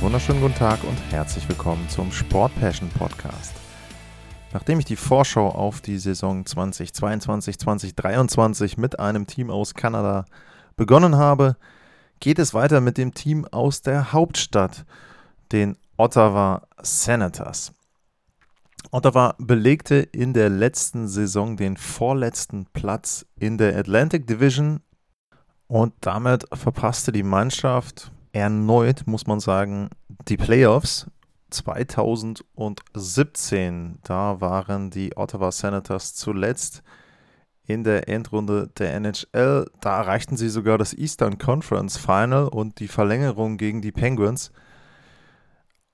Wunderschönen guten Tag und herzlich willkommen zum Sport Passion Podcast. Nachdem ich die Vorschau auf die Saison 2022-2023 mit einem Team aus Kanada begonnen habe, geht es weiter mit dem Team aus der Hauptstadt, den Ottawa Senators. Ottawa belegte in der letzten Saison den vorletzten Platz in der Atlantic Division und damit verpasste die Mannschaft erneut, muss man sagen, die Playoffs 2017. Da waren die Ottawa Senators zuletzt in der Endrunde der NHL. Da erreichten sie sogar das Eastern Conference Final und die Verlängerung gegen die Penguins.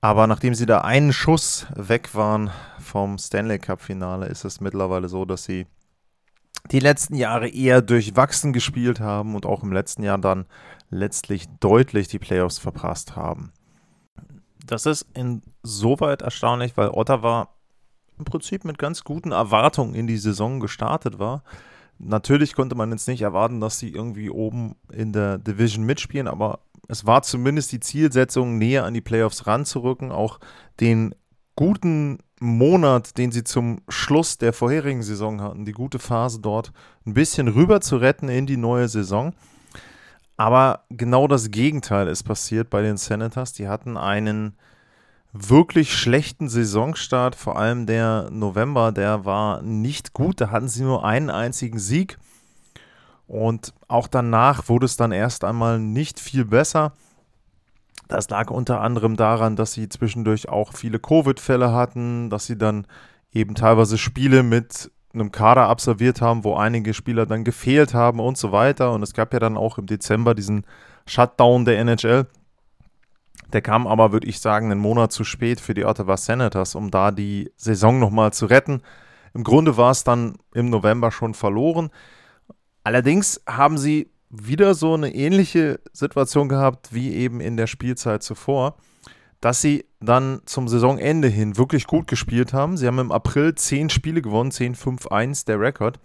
Aber nachdem sie da einen Schuss weg waren vom Stanley Cup Finale, ist es mittlerweile so, dass sie die letzten Jahre eher durchwachsen gespielt haben und auch im letzten Jahr dann letztlich deutlich die Playoffs verpasst haben. Das ist insoweit erstaunlich, weil Ottawa im Prinzip mit ganz guten Erwartungen in die Saison gestartet war. Natürlich konnte man jetzt nicht erwarten, dass sie irgendwie oben in der Division mitspielen, aber es war zumindest die Zielsetzung, näher an die Playoffs ranzurücken, auch den guten Monat, den sie zum Schluss der vorherigen Saison hatten, die gute Phase dort ein bisschen rüber zu retten in die neue Saison. Aber genau das Gegenteil ist passiert bei den Senators. Die hatten einen wirklich schlechten Saisonstart, vor allem der November, der war nicht gut. Da hatten sie nur einen einzigen Sieg. Und auch danach wurde es dann erst einmal nicht viel besser. Das lag unter anderem daran, dass sie zwischendurch auch viele Covid-Fälle hatten, dass sie dann eben teilweise Spiele mit einem Kader absolviert haben, wo einige Spieler dann gefehlt haben und so weiter. Und es gab ja dann auch im Dezember diesen Shutdown der NHL. Der kam aber, würde ich sagen, einen Monat zu spät für die Ottawa Senators, um da die Saison nochmal zu retten. Im Grunde war es dann im November schon verloren. Allerdings haben sie wieder so eine ähnliche Situation gehabt wie eben in der Spielzeit zuvor dass sie dann zum Saisonende hin wirklich gut gespielt haben. Sie haben im April 10 Spiele gewonnen, 10-5-1 der Rekord.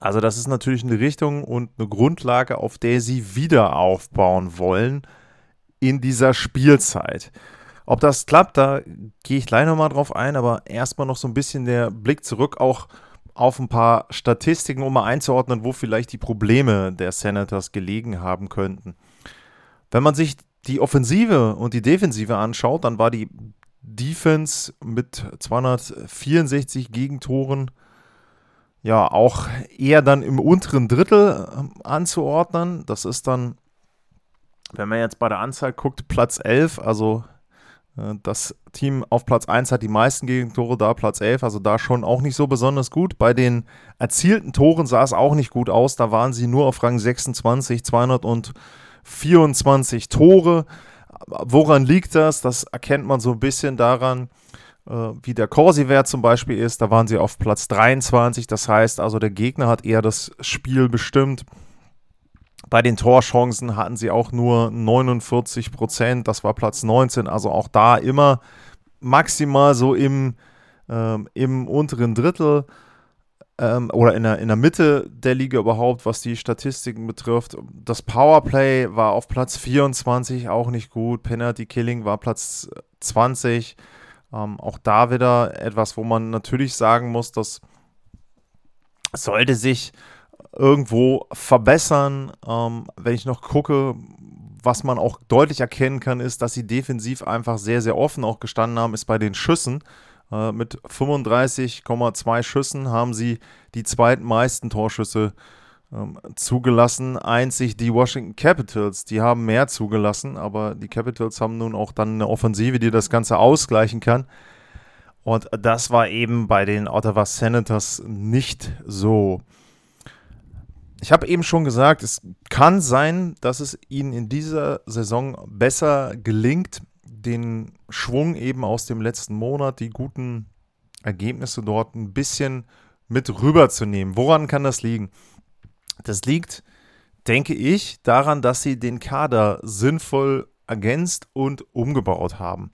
Also das ist natürlich eine Richtung und eine Grundlage, auf der sie wieder aufbauen wollen in dieser Spielzeit. Ob das klappt, da gehe ich gleich nochmal drauf ein, aber erstmal noch so ein bisschen der Blick zurück auch auf ein paar Statistiken, um mal einzuordnen, wo vielleicht die Probleme der Senators gelegen haben könnten. Wenn man sich die Offensive und die Defensive anschaut, dann war die Defense mit 264 Gegentoren ja auch eher dann im unteren Drittel ähm, anzuordnen. Das ist dann, wenn man jetzt bei der Anzahl guckt, Platz 11. Also äh, das Team auf Platz 1 hat die meisten Gegentore, da Platz 11, also da schon auch nicht so besonders gut. Bei den erzielten Toren sah es auch nicht gut aus. Da waren sie nur auf Rang 26, 200 und 24 Tore. Woran liegt das? Das erkennt man so ein bisschen daran, äh, wie der Corsi-Wert zum Beispiel ist. Da waren sie auf Platz 23. Das heißt also, der Gegner hat eher das Spiel bestimmt. Bei den Torchancen hatten sie auch nur 49 Prozent. Das war Platz 19. Also auch da immer maximal so im, ähm, im unteren Drittel ähm, oder in der, in der Mitte der Liga überhaupt, was die Statistiken betrifft. Das Powerplay war auf Platz 24 auch nicht gut. Penalty Killing war Platz 20. Ähm, auch da wieder etwas, wo man natürlich sagen muss, das sollte sich irgendwo verbessern. Ähm, wenn ich noch gucke, was man auch deutlich erkennen kann, ist, dass sie defensiv einfach sehr, sehr offen auch gestanden haben, ist bei den Schüssen. Äh, mit 35,2 Schüssen haben sie die zweitmeisten Torschüsse ähm, zugelassen. Einzig die Washington Capitals, die haben mehr zugelassen, aber die Capitals haben nun auch dann eine Offensive, die das Ganze ausgleichen kann. Und das war eben bei den Ottawa Senators nicht so. Ich habe eben schon gesagt, es kann sein, dass es ihnen in dieser Saison besser gelingt, den Schwung eben aus dem letzten Monat, die guten Ergebnisse dort ein bisschen mit rüberzunehmen. Woran kann das liegen? Das liegt, denke ich, daran, dass sie den Kader sinnvoll ergänzt und umgebaut haben.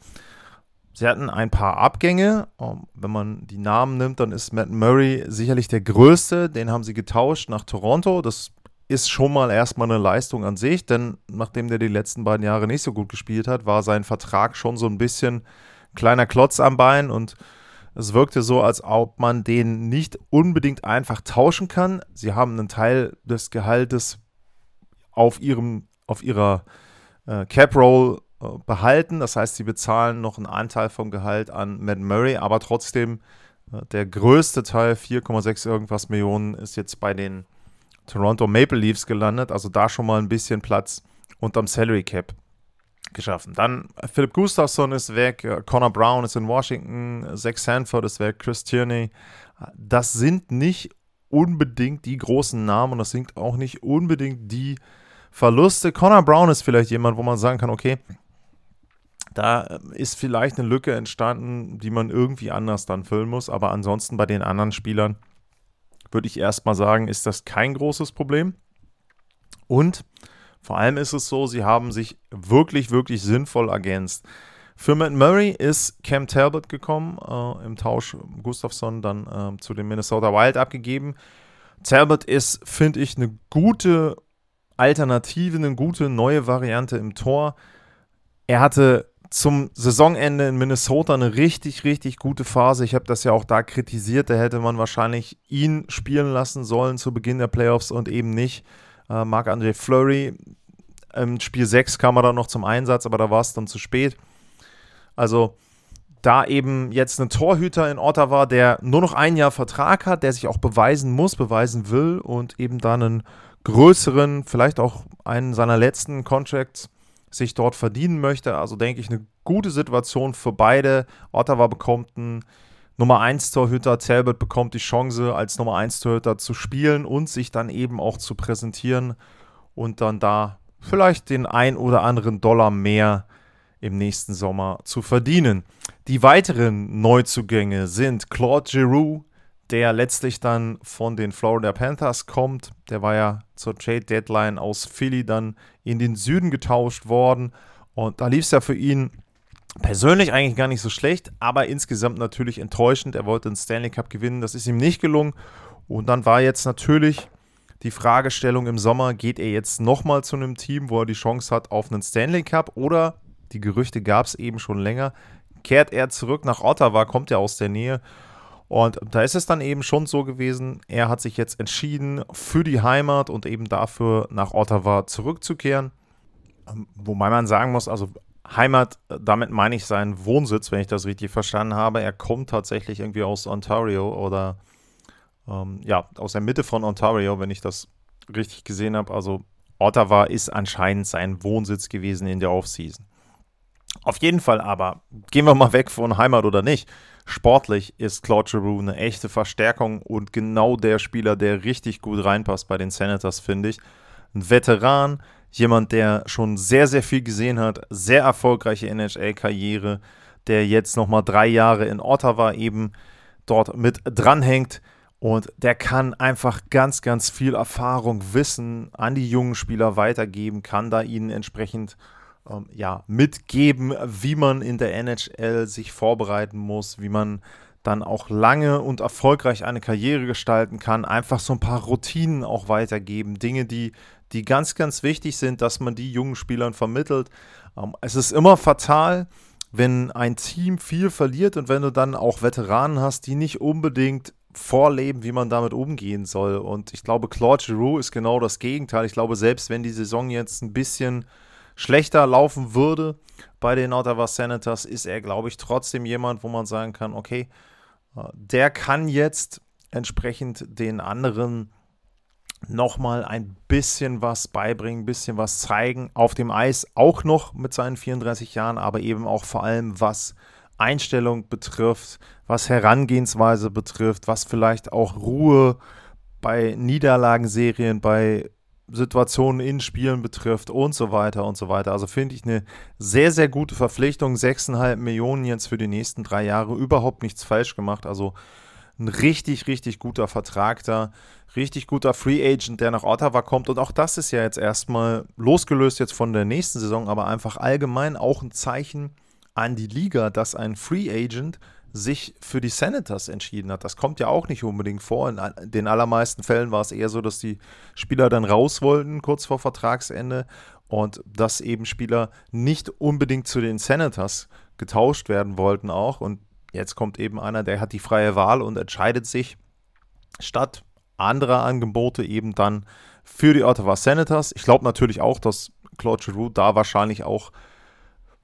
Sie hatten ein paar Abgänge. Ähm, wenn man die Namen nimmt, dann ist Matt Murray sicherlich der größte. Den haben sie getauscht nach Toronto. Das ist schon mal erstmal eine Leistung an sich, denn nachdem der die letzten beiden Jahre nicht so gut gespielt hat, war sein Vertrag schon so ein bisschen kleiner Klotz am Bein und es wirkte so, als ob man den nicht unbedingt einfach tauschen kann. Sie haben einen Teil des Gehaltes auf ihrem, auf ihrer äh, Cap Roll äh, behalten. Das heißt, sie bezahlen noch einen Anteil vom Gehalt an Matt Murray, aber trotzdem äh, der größte Teil, 4,6 irgendwas Millionen, ist jetzt bei den Toronto Maple Leafs gelandet. Also da schon mal ein bisschen Platz unterm Salary Cap geschaffen. Dann Philip Gustafsson ist weg, äh, Connor Brown ist in Washington, Zach Sanford ist weg, Chris Tierney. Das sind nicht unbedingt die großen Namen und das sind auch nicht unbedingt die Verluste. Connor Brown ist vielleicht jemand, wo man sagen kann, okay, da ist vielleicht eine Lücke entstanden, die man irgendwie anders dann füllen muss. Aber ansonsten bei den anderen Spielern würde ich erstmal sagen, ist das kein großes Problem. Und vor allem ist es so, sie haben sich wirklich, wirklich sinnvoll ergänzt. Für Matt Murray ist Cam Talbot gekommen, äh, im Tausch Gustafsson dann äh, zu den Minnesota Wild abgegeben. Talbot ist, finde ich, eine gute Alternative, eine gute neue Variante im Tor. Er hatte zum Saisonende in Minnesota eine richtig, richtig gute Phase. Ich habe das ja auch da kritisiert. Da hätte man wahrscheinlich ihn spielen lassen sollen zu Beginn der Playoffs und eben nicht äh, Marc-André Fleury. Im Spiel 6 kam er dann noch zum Einsatz, aber da war es dann zu spät. Also da eben jetzt ein Torhüter in Ottawa, der nur noch ein Jahr Vertrag hat, der sich auch beweisen muss, beweisen will und eben dann einen größeren, vielleicht auch einen seiner letzten Contracts sich dort verdienen möchte. Also denke ich, eine gute Situation für beide. Ottawa bekommt einen Nummer 1 Torhüter, Talbot bekommt die Chance, als Nummer 1 Torhüter zu spielen und sich dann eben auch zu präsentieren und dann da vielleicht den ein oder anderen Dollar mehr im nächsten Sommer zu verdienen. Die weiteren Neuzugänge sind Claude Giroux, der letztlich dann von den Florida Panthers kommt. Der war ja zur Trade Deadline aus Philly dann in den Süden getauscht worden. Und da lief es ja für ihn persönlich eigentlich gar nicht so schlecht, aber insgesamt natürlich enttäuschend. Er wollte den Stanley Cup gewinnen, das ist ihm nicht gelungen. Und dann war jetzt natürlich die Fragestellung im Sommer, geht er jetzt nochmal zu einem Team, wo er die Chance hat auf einen Stanley Cup oder, die Gerüchte gab es eben schon länger, kehrt er zurück nach Ottawa, kommt er aus der Nähe und da ist es dann eben schon so gewesen, er hat sich jetzt entschieden, für die Heimat und eben dafür nach Ottawa zurückzukehren. Ähm, wobei man sagen muss, also Heimat, damit meine ich seinen Wohnsitz, wenn ich das richtig verstanden habe. Er kommt tatsächlich irgendwie aus Ontario oder ähm, ja, aus der Mitte von Ontario, wenn ich das richtig gesehen habe. Also Ottawa ist anscheinend sein Wohnsitz gewesen in der Offseason. Auf jeden Fall aber, gehen wir mal weg von Heimat oder nicht. Sportlich ist Claude Giroux eine echte Verstärkung und genau der Spieler, der richtig gut reinpasst bei den Senators, finde ich. Ein Veteran, jemand, der schon sehr, sehr viel gesehen hat, sehr erfolgreiche NHL-Karriere, der jetzt nochmal drei Jahre in Ottawa eben dort mit dranhängt. Und der kann einfach ganz, ganz viel Erfahrung, Wissen an die jungen Spieler weitergeben, kann da ihnen entsprechend ähm, ja, mitgeben, wie man in der NHL sich vorbereiten muss, wie man dann auch lange und erfolgreich eine Karriere gestalten kann, einfach so ein paar Routinen auch weitergeben, Dinge, die, die ganz, ganz wichtig sind, dass man die jungen Spielern vermittelt. Ähm, es ist immer fatal, wenn ein Team viel verliert und wenn du dann auch Veteranen hast, die nicht unbedingt vorleben, wie man damit umgehen soll. Und ich glaube, Claude Giroux ist genau das Gegenteil. Ich glaube, selbst wenn die Saison jetzt ein bisschen schlechter laufen würde bei den Ottawa Senators, ist er, glaube ich, trotzdem jemand, wo man sagen kann, okay, äh, der kann jetzt entsprechend den anderen nochmal ein bisschen was beibringen, ein bisschen was zeigen. Auf dem Eis auch noch mit seinen 34 Jahren, aber eben auch vor allem was Einstellung betrifft, was Herangehensweise betrifft, was vielleicht auch Ruhe bei Niederlagenserien, bei Situationen in Spielen betrifft und so weiter und so weiter. Also finde ich eine sehr, sehr gute Verpflichtung. 6,5 Millionen jetzt für die nächsten drei Jahre. Überhaupt nichts falsch gemacht. Also ein richtig, richtig guter Vertrag da. Richtig guter Free Agent, der nach Ottawa kommt. Und auch das ist ja jetzt erstmal losgelöst jetzt von der nächsten Saison, aber einfach allgemein auch ein Zeichen an die Liga, dass ein Free Agent sich für die Senators entschieden hat. Das kommt ja auch nicht unbedingt vor. In den allermeisten Fällen war es eher so, dass die Spieler dann raus wollten, kurz vor Vertragsende, und dass eben Spieler nicht unbedingt zu den Senators getauscht werden wollten auch. Und jetzt kommt eben einer, der hat die freie Wahl und entscheidet sich statt anderer Angebote eben dann für die Ottawa Senators. Ich glaube natürlich auch, dass Claude Giroux da wahrscheinlich auch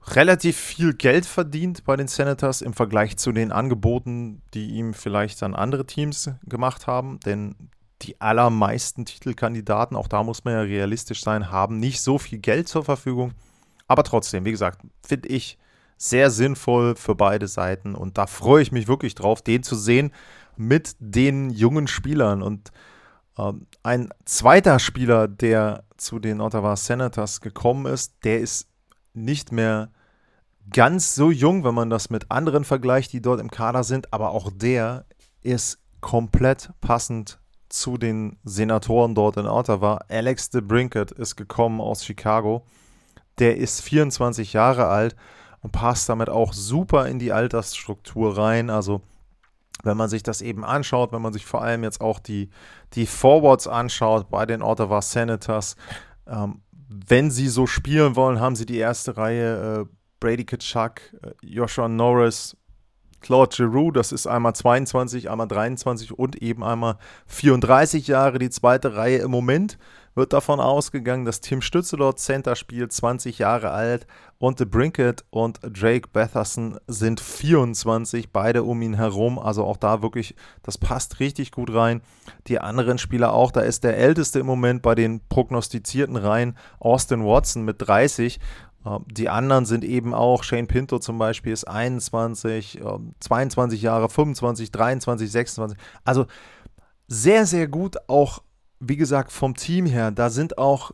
relativ viel Geld verdient bei den Senators im Vergleich zu den Angeboten, die ihm vielleicht dann andere Teams gemacht haben. Denn die allermeisten Titelkandidaten, auch da muss man ja realistisch sein, haben nicht so viel Geld zur Verfügung. Aber trotzdem, wie gesagt, finde ich sehr sinnvoll für beide Seiten. Und da freue ich mich wirklich drauf, den zu sehen mit den jungen Spielern. Und ähm, ein zweiter Spieler, der zu den Ottawa Senators gekommen ist, der ist nicht mehr ganz so jung, wenn man das mit anderen vergleicht, die dort im Kader sind, aber auch der ist komplett passend zu den Senatoren dort in Ottawa. Alex de Brinket ist gekommen aus Chicago. Der ist 24 Jahre alt und passt damit auch super in die Altersstruktur rein. Also wenn man sich das eben anschaut, wenn man sich vor allem jetzt auch die, die Forwards anschaut bei den Ottawa Senators, ähm, wenn sie so spielen wollen, haben sie die erste Reihe äh, Brady Kachuk, äh, Joshua Norris, Claude Giroux, das ist einmal 22, einmal 23 und eben einmal 34 Jahre. Die zweite Reihe im Moment wird davon ausgegangen, dass Tim Stütze dort Center spielt, 20 Jahre alt und The Brinket und Drake Batherson sind 24, beide um ihn herum. Also auch da wirklich, das passt richtig gut rein. Die anderen Spieler auch, da ist der älteste im Moment bei den prognostizierten Reihen Austin Watson mit 30 ähm, die anderen sind eben auch, Shane Pinto zum Beispiel ist 21, 22 ähm, Jahre, 25, 23, 26. Also sehr, sehr gut auch, wie gesagt, vom Team her. Da sind auch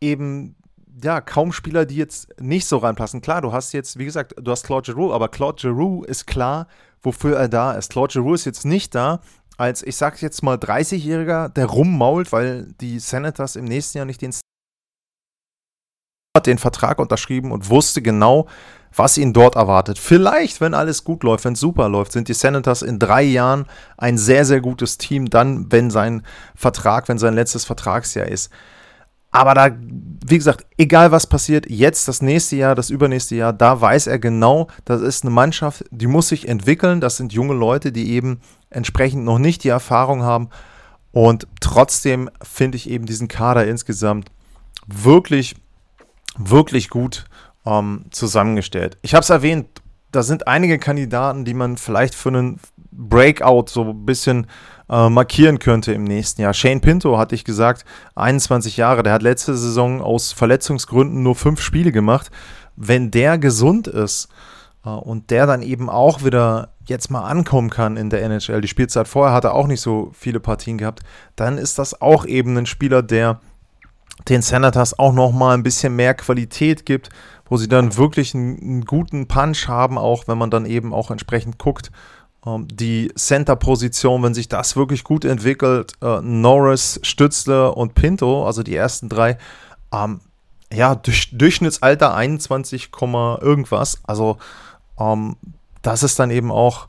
eben ja, kaum Spieler, die jetzt nicht so reinpassen. Klar, du hast jetzt, wie gesagt, du hast Claude Giroux, aber Claude Giroux ist klar, wofür er da ist. Claude Giroux ist jetzt nicht da als, ich sag jetzt mal, 30-Jähriger, der rummault, weil die Senators im nächsten Jahr nicht den hat den Vertrag unterschrieben und wusste genau, was ihn dort erwartet. Vielleicht, wenn alles gut läuft, wenn es super läuft, sind die Senators in drei Jahren ein sehr, sehr gutes Team, dann, wenn sein Vertrag, wenn sein letztes Vertragsjahr ist. Aber da, wie gesagt, egal was passiert, jetzt das nächste Jahr, das übernächste Jahr, da weiß er genau, das ist eine Mannschaft, die muss sich entwickeln. Das sind junge Leute, die eben entsprechend noch nicht die Erfahrung haben. Und trotzdem finde ich eben diesen Kader insgesamt wirklich wirklich gut ähm, zusammengestellt. Ich habe es erwähnt, da sind einige Kandidaten, die man vielleicht für einen Breakout so ein bisschen äh, markieren könnte im nächsten Jahr. Shane Pinto, hatte ich gesagt, 21 Jahre, der hat letzte Saison aus Verletzungsgründen nur fünf Spiele gemacht. Wenn der gesund ist äh, und der dann eben auch wieder jetzt mal ankommen kann in der NHL, die Spielzeit vorher hat er auch nicht so viele Partien gehabt, dann ist das auch eben ein Spieler, der den Senators auch nochmal ein bisschen mehr Qualität gibt, wo sie dann wirklich einen, einen, guten Punch haben, auch wenn man dann eben auch entsprechend guckt. Ähm, die Center-Position, wenn sich das wirklich gut entwickelt, äh, Norris, Stützle und Pinto, also die ersten drei, ähm, ja, durch, Durchschnittsalter 21, irgendwas. Also ähm, das ist dann eben auch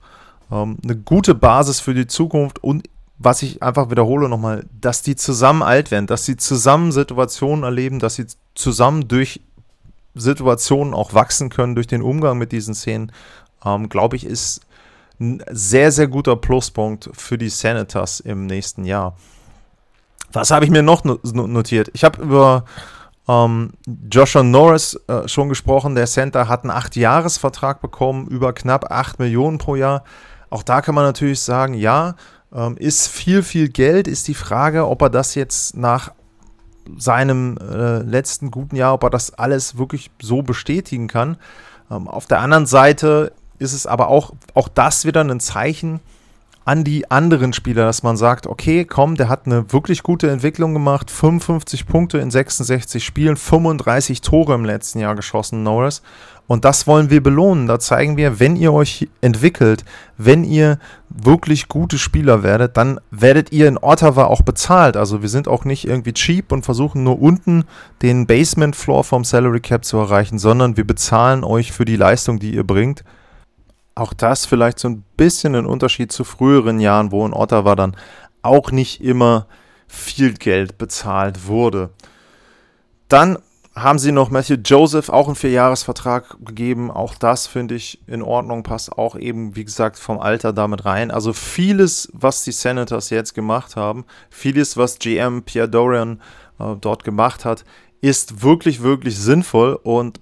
ähm, eine gute Basis für die Zukunft und was ich einfach wiederhole nochmal, dass die zusammen alt werden, dass sie zusammen Situationen erleben, dass sie zusammen durch Situationen auch wachsen können, durch den Umgang mit diesen Szenen, ähm, glaube ich, ist ein sehr, sehr guter Pluspunkt für die Senators im nächsten Jahr. Was habe ich mir noch notiert? Ich habe über Ähm, Joshua Norris, äh, schon gesprochen, der Center hat einen 8-Jahres-Vertrag bekommen, über knapp 8 Millionen pro Jahr. Auch da kann man natürlich sagen, ja, ähm, ist viel, viel Geld, ist die Frage, ob er das jetzt nach seinem äh, letzten guten Jahr, ob er das alles wirklich so bestätigen kann. Ähm, auf der anderen Seite ist es aber auch, auch das wieder ein Zeichen an die anderen Spieler, dass man sagt, okay, komm, der hat eine wirklich gute Entwicklung gemacht, 55 Punkte in 66 Spielen, 35 Tore im letzten Jahr geschossen, Norris. Und das wollen wir belohnen. Da zeigen wir, wenn ihr euch entwickelt, wenn ihr wirklich gute Spieler werdet, dann werdet ihr in Ottawa auch bezahlt. Also wir sind auch nicht irgendwie cheap und versuchen nur unten den Basement Floor vom Salary Cap zu erreichen, sondern wir bezahlen euch für die Leistung, die ihr bringt. Auch das vielleicht so ein bisschen ein Unterschied zu früheren Jahren, wo in Ottawa dann auch nicht immer viel Geld bezahlt wurde. Dann haben sie noch Matthew Joseph auch einen Vierjahresvertrag gegeben. Auch das finde ich in Ordnung, passt auch eben, wie gesagt, vom Alter damit rein. Also vieles, was die Senators jetzt gemacht haben, vieles, was GM Pierre Dorian äh, dort gemacht hat, ist wirklich, wirklich sinnvoll und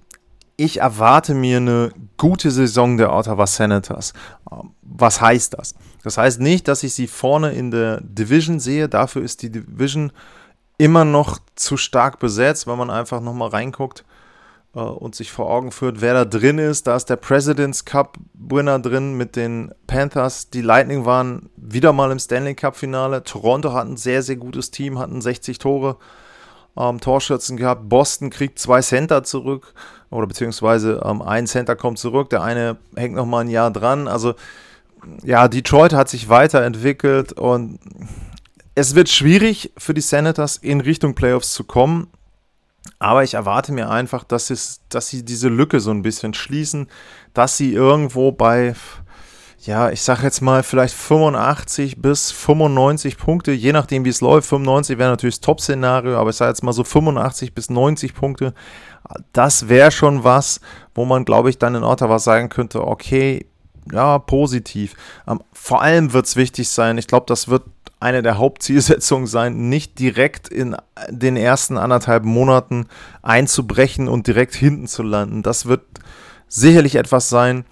ich erwarte mir eine gute Saison der Ottawa Senators. Ähm, was heißt das? Das heißt nicht, dass ich sie vorne in der Division sehe. Dafür ist die Division immer noch zu stark besetzt, wenn man einfach nochmal reinguckt äh, und sich vor Augen führt, wer da drin ist. Da ist der President's Cup Winner drin mit den Panthers. Die Lightning waren wieder mal im Stanley Cup Finale. Toronto hat ein sehr, sehr gutes Team, hatten 60 Tore. Ähm, Torschützen gehabt. Boston kriegt zwei Center zurück oder beziehungsweise ähm, ein Center kommt zurück, der eine hängt noch mal ein Jahr dran. Also ja, Detroit hat sich weiterentwickelt und es wird schwierig für die Senators in Richtung Playoffs zu kommen. Aber ich erwarte mir einfach, dass, es, dass sie diese Lücke so ein bisschen schließen, dass sie irgendwo bei, ja, ich sag jetzt mal vielleicht 85 bis 95 Punkte, je nachdem wie es läuft. 95 wäre natürlich das Top-Szenario, aber ich sage jetzt mal so 85 bis 90 Punkte. Das wäre schon was, wo man, glaube ich, dann in Ottawa sagen könnte, okay, ja, positiv. Ähm, vor allem wird es wichtig sein, ich glaube, das wird eine der Hauptzielsetzungen sein, nicht direkt in den ersten anderthalb Monaten einzubrechen und direkt hinten zu landen. Das wird sicherlich etwas sein,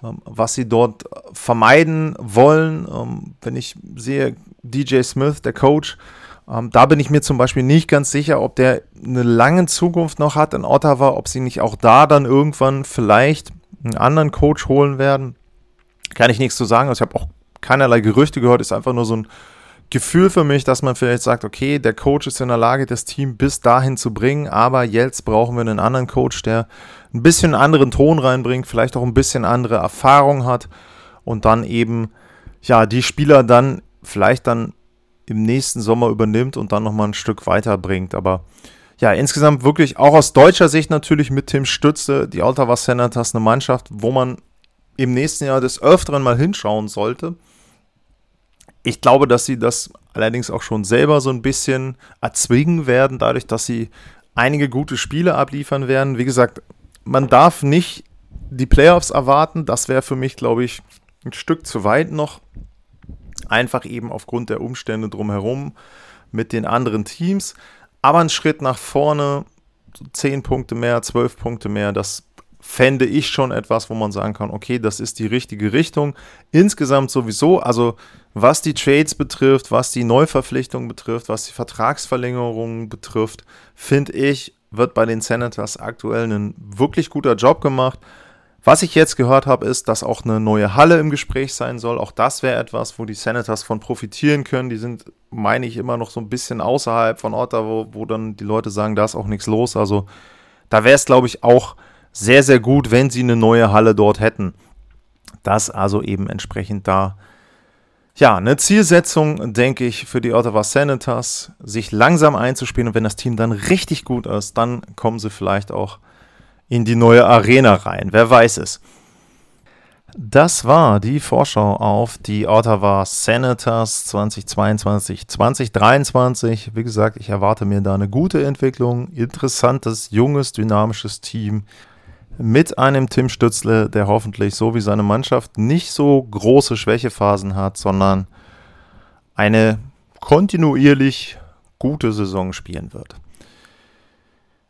was sie dort vermeiden wollen. Ähm, wenn ich sehe, DJ Smith, der Coach, ähm, da bin ich mir zum Beispiel nicht ganz sicher, ob der eine lange Zukunft noch hat in Ottawa, ob sie nicht auch da dann irgendwann vielleicht einen anderen Coach holen werden. Kann ich nichts zu sagen. Also ich habe auch keinerlei Gerüchte gehört, ist einfach nur so ein Gefühl für mich, dass man vielleicht sagt, okay, der Coach ist in der Lage, das Team bis dahin zu bringen, aber jetzt brauchen wir einen anderen Coach, der ein bisschen anderen Ton reinbringt, vielleicht auch ein bisschen andere Erfahrung hat und dann eben, ja, die Spieler dann vielleicht dann im nächsten Sommer übernimmt und dann nochmal ein Stück weiterbringt. Aber ja, insgesamt wirklich auch aus deutscher Sicht natürlich mit Tim Stütze, die Ottawa Senators, eine Mannschaft, wo man im nächsten Jahr des Öfteren mal hinschauen sollte. Ich glaube, dass sie das allerdings auch schon selber so ein bisschen erzwingen werden, dadurch, dass sie einige gute Spiele abliefern werden. Wie gesagt, man darf nicht die Playoffs erwarten. Das wäre für mich, glaube ich, ein Stück zu weit noch. Einfach eben aufgrund der Umstände drumherum mit den anderen Teams. Aber ein Schritt nach vorne, 10 Punkte mehr, 12 Punkte mehr, das fände ich schon etwas, wo man sagen kann, okay, das ist die richtige Richtung. Insgesamt sowieso, also was die Trades betrifft, was die Neuverpflichtung betrifft, was die Vertragsverlängerungen betrifft, finde ich, wird bei den Senators aktuell ein wirklich guter Job gemacht. Was ich jetzt gehört habe, ist, dass auch eine neue Halle im Gespräch sein soll. Auch das wäre etwas, wo die Senators von profitieren können. Die sind, meine ich, immer noch so ein bisschen außerhalb von Ottawa, wo, wo dann die Leute sagen, da ist auch nichts los. Also da wäre es, glaube ich, auch sehr, sehr gut, wenn sie eine neue Halle dort hätten. Das also eben entsprechend da. Ja, eine Zielsetzung, denke ich, für die Ottawa Senators, sich langsam einzuspielen und wenn das Team dann richtig gut ist, dann kommen sie vielleicht auch in die neue Arena rein. Wer weiß es. Das war die Vorschau auf die Ottawa Senators 2022, 2023. Wie gesagt, ich erwarte mir da eine gute Entwicklung, interessantes, junges, dynamisches Team mit einem Tim Stützle, der hoffentlich so wie seine Mannschaft nicht so große Schwächephasen hat, sondern eine kontinuierlich gute Saison spielen wird.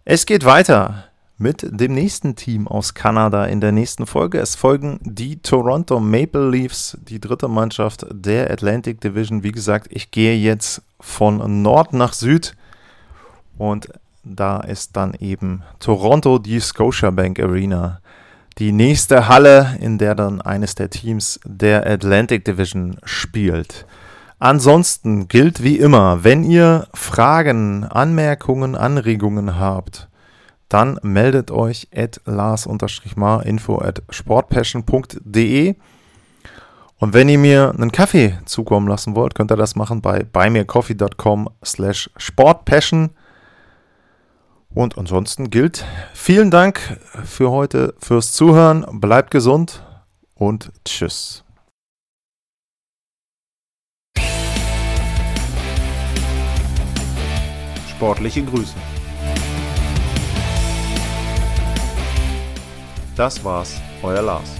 Es geht weiter mit dem nächsten Team aus Kanada in der nächsten Folge. Es folgen die Toronto Maple Leafs, die dritte Mannschaft der Atlantic Division. Wie gesagt, ich gehe jetzt von Nord nach Süd und da ist dann eben Toronto die Scotiabank Arena. Die nächste Halle, in der dann eines der Teams der Atlantic Division spielt. Ansonsten gilt wie immer, wenn ihr Fragen, Anmerkungen, Anregungen habt, dann meldet euch at lars-mar info at sportpassion.de und wenn ihr mir einen Kaffee zukommen lassen wollt, könnt ihr das machen bei buymeacoffee.com slash sportpassion. Und ansonsten gilt, vielen Dank für heute, fürs Zuhören, bleibt gesund und tschüss. Sportliche Grüße. Das war's, euer Lars.